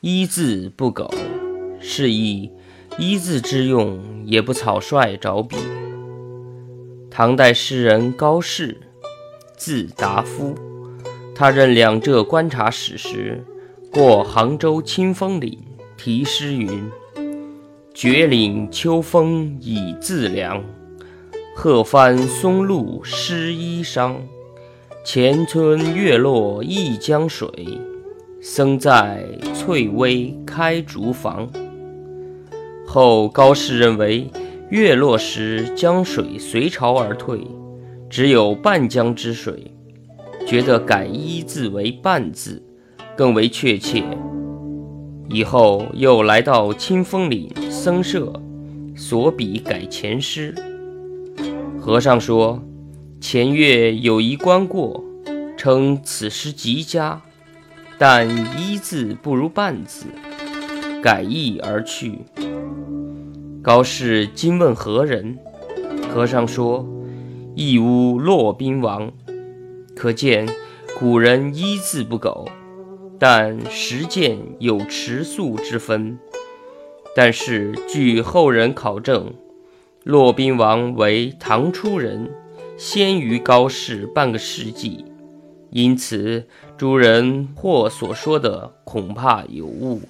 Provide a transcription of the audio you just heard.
一字不苟，是以一字之用也不草率着笔。唐代诗人高适，字达夫，他任两浙观察使时，过杭州清风岭，题诗云：“绝岭秋风已自凉，鹤翻松露湿衣裳。前村月落一江水。”僧在翠微开竹房。后高适认为，月落时江水随潮而退，只有半江之水，觉得改“一”字为“半”字更为确切。以后又来到清风岭僧舍，所笔改前诗。和尚说：“前月有一观过，称此诗极佳。”但一字不如半字，改意而去。高适今问何人？和尚说：“义乌骆宾王。”可见古人一字不苟，但实践有迟速之分。但是据后人考证，骆宾王为唐初人，先于高适半个世纪。因此，诸人或所说的恐怕有误。